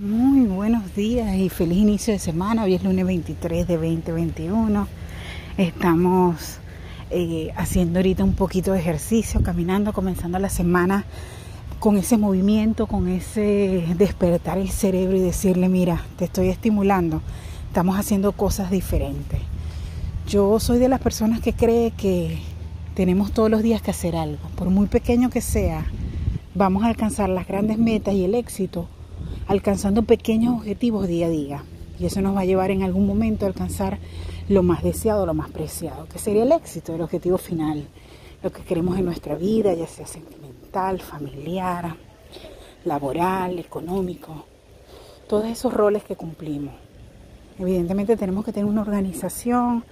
Muy buenos días y feliz inicio de semana. Hoy es lunes 23 de 2021. Estamos eh, haciendo ahorita un poquito de ejercicio, caminando, comenzando la semana con ese movimiento, con ese despertar el cerebro y decirle, mira, te estoy estimulando, estamos haciendo cosas diferentes. Yo soy de las personas que cree que tenemos todos los días que hacer algo, por muy pequeño que sea, vamos a alcanzar las grandes metas y el éxito alcanzando pequeños objetivos día a día. Y eso nos va a llevar en algún momento a alcanzar lo más deseado, lo más preciado, que sería el éxito, el objetivo final, lo que queremos en nuestra vida, ya sea sentimental, familiar, laboral, económico, todos esos roles que cumplimos. Evidentemente tenemos que tener una organización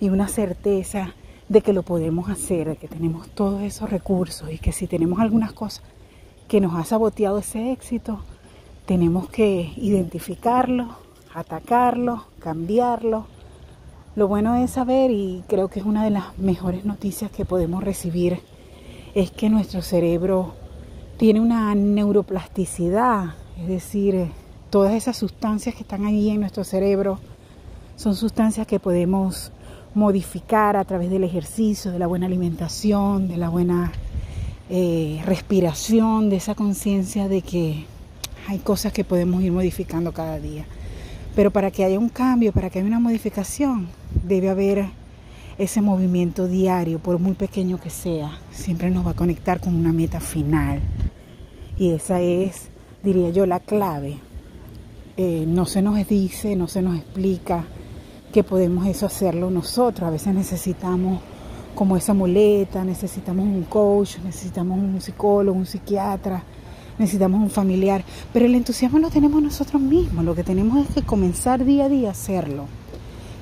y una certeza de que lo podemos hacer, de que tenemos todos esos recursos y que si tenemos algunas cosas que nos ha saboteado ese éxito, tenemos que identificarlo, atacarlo, cambiarlo. Lo bueno es saber, y creo que es una de las mejores noticias que podemos recibir, es que nuestro cerebro tiene una neuroplasticidad, es decir, todas esas sustancias que están ahí en nuestro cerebro son sustancias que podemos modificar a través del ejercicio, de la buena alimentación, de la buena eh, respiración, de esa conciencia de que hay cosas que podemos ir modificando cada día. Pero para que haya un cambio, para que haya una modificación, debe haber ese movimiento diario, por muy pequeño que sea, siempre nos va a conectar con una meta final. Y esa es, diría yo, la clave. Eh, no se nos dice, no se nos explica que podemos eso hacerlo nosotros. A veces necesitamos como esa muleta, necesitamos un coach, necesitamos un psicólogo, un psiquiatra, necesitamos un familiar, pero el entusiasmo lo tenemos nosotros mismos, lo que tenemos es que comenzar día a día a hacerlo.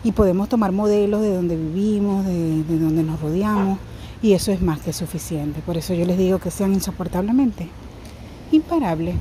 Y podemos tomar modelos de donde vivimos, de, de donde nos rodeamos, y eso es más que suficiente. Por eso yo les digo que sean insoportablemente imparables.